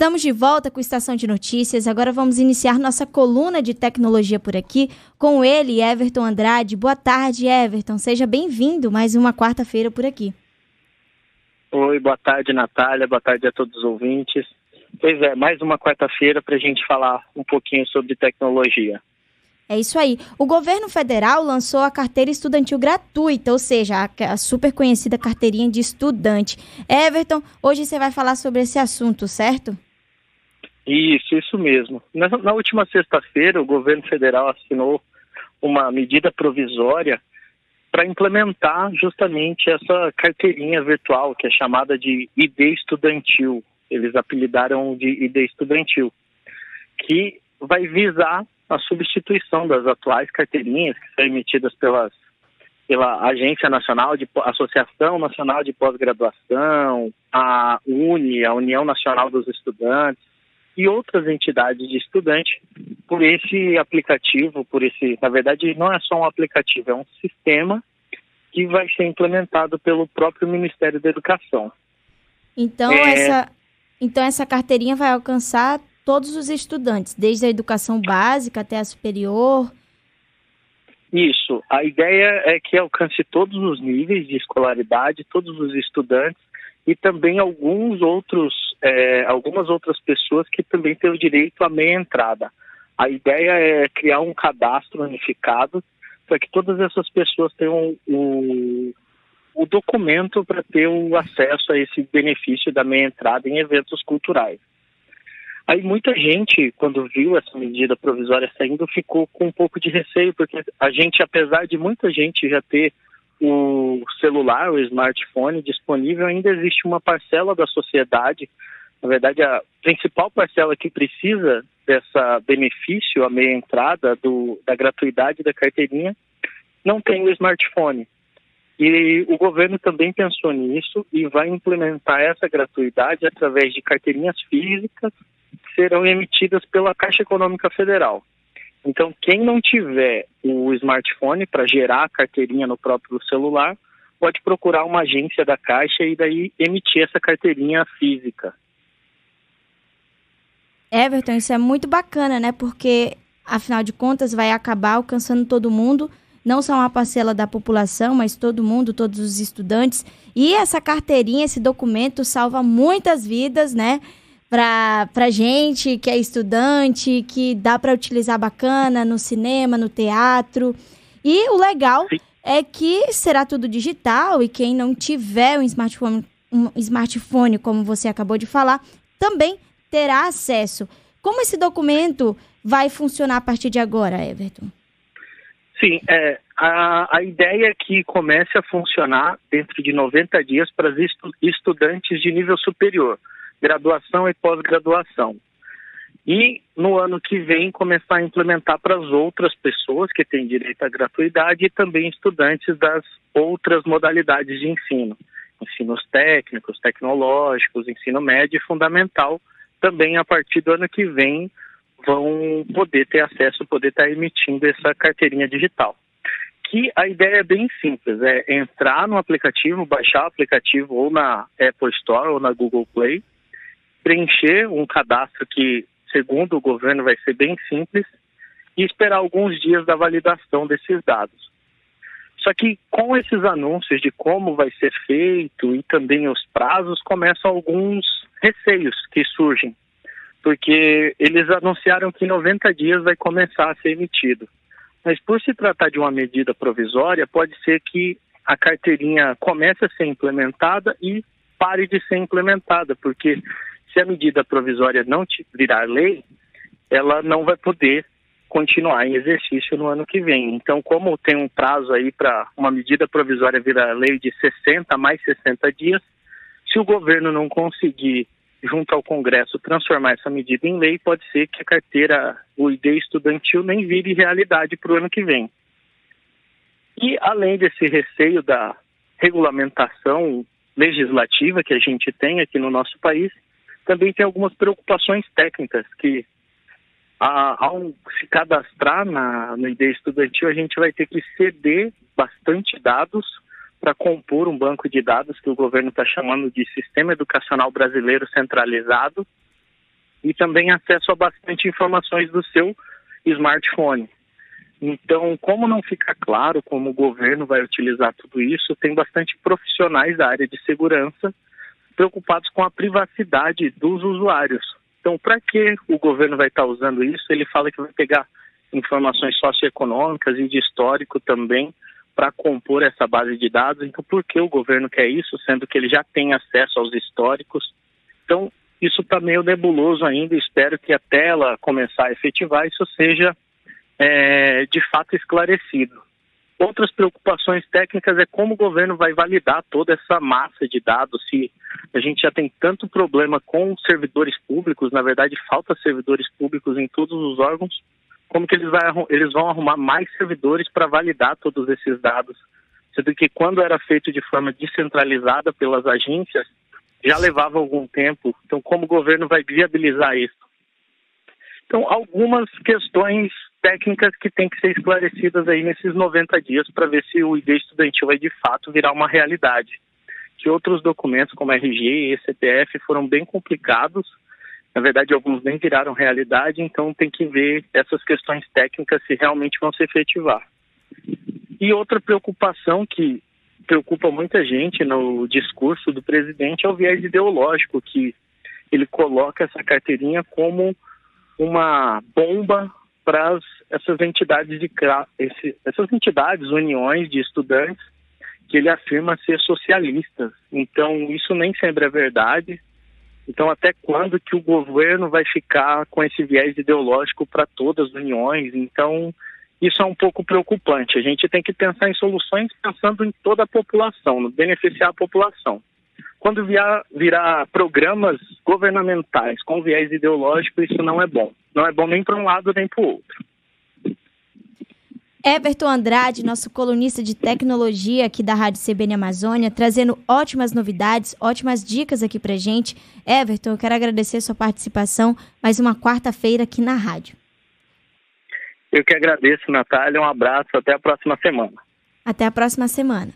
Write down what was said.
Estamos de volta com a Estação de Notícias. Agora vamos iniciar nossa coluna de tecnologia por aqui com ele, Everton Andrade. Boa tarde, Everton. Seja bem-vindo mais uma quarta-feira por aqui. Oi, boa tarde, Natália. Boa tarde a todos os ouvintes. Pois é, mais uma quarta-feira para a gente falar um pouquinho sobre tecnologia. É isso aí. O governo federal lançou a carteira estudantil gratuita, ou seja, a, super conhecida carteirinha de estudante. Everton, hoje você vai falar sobre esse assunto, certo? Isso, isso mesmo. Na, na última sexta-feira, o governo federal assinou uma medida provisória para implementar justamente essa carteirinha virtual, que é chamada de ID estudantil. Eles apelidaram de ID estudantil, que vai visar a substituição das atuais carteirinhas que são emitidas pelas, pela Agência Nacional de Associação Nacional de Pós-Graduação, a UNE, a União Nacional dos Estudantes e outras entidades de estudante por esse aplicativo, por esse, na verdade, não é só um aplicativo, é um sistema que vai ser implementado pelo próprio Ministério da Educação. Então é... essa então essa carteirinha vai alcançar todos os estudantes, desde a educação básica até a superior? Isso. A ideia é que alcance todos os níveis de escolaridade, todos os estudantes e também alguns outros, é, algumas outras pessoas que também têm o direito à meia entrada. A ideia é criar um cadastro unificado para que todas essas pessoas tenham o, o documento para ter o acesso a esse benefício da meia entrada em eventos culturais. Aí muita gente, quando viu essa medida provisória saindo, ficou com um pouco de receio, porque a gente, apesar de muita gente já ter o celular, o smartphone disponível, ainda existe uma parcela da sociedade, na verdade a principal parcela que precisa dessa benefício, a meia entrada do, da gratuidade da carteirinha, não tem o smartphone. E o governo também pensou nisso e vai implementar essa gratuidade através de carteirinhas físicas serão emitidas pela Caixa Econômica Federal. Então, quem não tiver o smartphone para gerar a carteirinha no próprio celular, pode procurar uma agência da Caixa e daí emitir essa carteirinha física. Everton, isso é muito bacana, né? Porque, afinal de contas, vai acabar alcançando todo mundo, não só uma parcela da população, mas todo mundo, todos os estudantes. E essa carteirinha, esse documento, salva muitas vidas, né? Para pra gente que é estudante, que dá para utilizar bacana no cinema, no teatro. E o legal Sim. é que será tudo digital e quem não tiver um smartphone, um smartphone, como você acabou de falar, também terá acesso. Como esse documento vai funcionar a partir de agora, Everton? Sim, é, a, a ideia é que comece a funcionar dentro de 90 dias para estu, estudantes de nível superior graduação e pós-graduação. E no ano que vem começar a implementar para as outras pessoas que têm direito à gratuidade e também estudantes das outras modalidades de ensino, ensinos técnicos, tecnológicos, ensino médio e fundamental, também a partir do ano que vem vão poder ter acesso, poder estar emitindo essa carteirinha digital. Que a ideia é bem simples, é entrar no aplicativo, baixar o aplicativo ou na Apple Store ou na Google Play, preencher um cadastro que, segundo o governo, vai ser bem simples e esperar alguns dias da validação desses dados. Só que com esses anúncios de como vai ser feito e também os prazos, começam alguns receios que surgem, porque eles anunciaram que em 90 dias vai começar a ser emitido. Mas por se tratar de uma medida provisória, pode ser que a carteirinha comece a ser implementada e pare de ser implementada, porque se a medida provisória não virar lei, ela não vai poder continuar em exercício no ano que vem. Então, como tem um prazo aí para uma medida provisória virar lei de 60 mais 60 dias, se o governo não conseguir, junto ao Congresso, transformar essa medida em lei, pode ser que a carteira, o ID estudantil, nem vire realidade para o ano que vem. E, além desse receio da regulamentação legislativa que a gente tem aqui no nosso país, também tem algumas preocupações técnicas que ao se cadastrar na, no ID estudantil, a gente vai ter que ceder bastante dados para compor um banco de dados que o governo está chamando de Sistema Educacional Brasileiro Centralizado. e também acesso a bastante informações do seu smartphone. Então, como não fica claro como o governo vai utilizar tudo isso, tem bastante profissionais da área de segurança preocupados com a privacidade dos usuários. Então, para que o governo vai estar usando isso? Ele fala que vai pegar informações socioeconômicas e de histórico também para compor essa base de dados. Então, por que o governo quer isso, sendo que ele já tem acesso aos históricos? Então, isso está meio nebuloso ainda. Espero que até ela começar a efetivar, isso seja é, de fato esclarecido. Outras preocupações técnicas é como o governo vai validar toda essa massa de dados, se a gente já tem tanto problema com servidores públicos, na verdade falta servidores públicos em todos os órgãos, como que eles, vai, eles vão arrumar mais servidores para validar todos esses dados? Sendo que quando era feito de forma descentralizada pelas agências, já levava algum tempo. Então, como o governo vai viabilizar isso? Então, algumas questões técnicas que têm que ser esclarecidas aí nesses 90 dias para ver se o ID estudantil vai de fato virar uma realidade. Que outros documentos como RG e CPF foram bem complicados, na verdade alguns nem viraram realidade, então tem que ver essas questões técnicas se realmente vão se efetivar. E outra preocupação que preocupa muita gente no discurso do presidente é o viés ideológico, que ele coloca essa carteirinha como uma bomba para essas entidades de esse, essas entidades, uniões de estudantes que ele afirma ser socialistas. Então isso nem sempre é verdade. Então até quando que o governo vai ficar com esse viés ideológico para todas as uniões? Então isso é um pouco preocupante. A gente tem que pensar em soluções pensando em toda a população, no beneficiar a população. Quando virar, virar programas governamentais com viés ideológico, isso não é bom. Não é bom nem para um lado nem para o outro. Everton Andrade, nosso colunista de tecnologia aqui da Rádio CBN Amazônia, trazendo ótimas novidades, ótimas dicas aqui pra gente. Everton, eu quero agradecer sua participação mais uma quarta-feira aqui na rádio. Eu que agradeço, Natália. Um abraço. Até a próxima semana. Até a próxima semana.